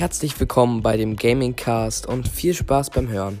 Herzlich willkommen bei dem Gaming Cast und viel Spaß beim Hören.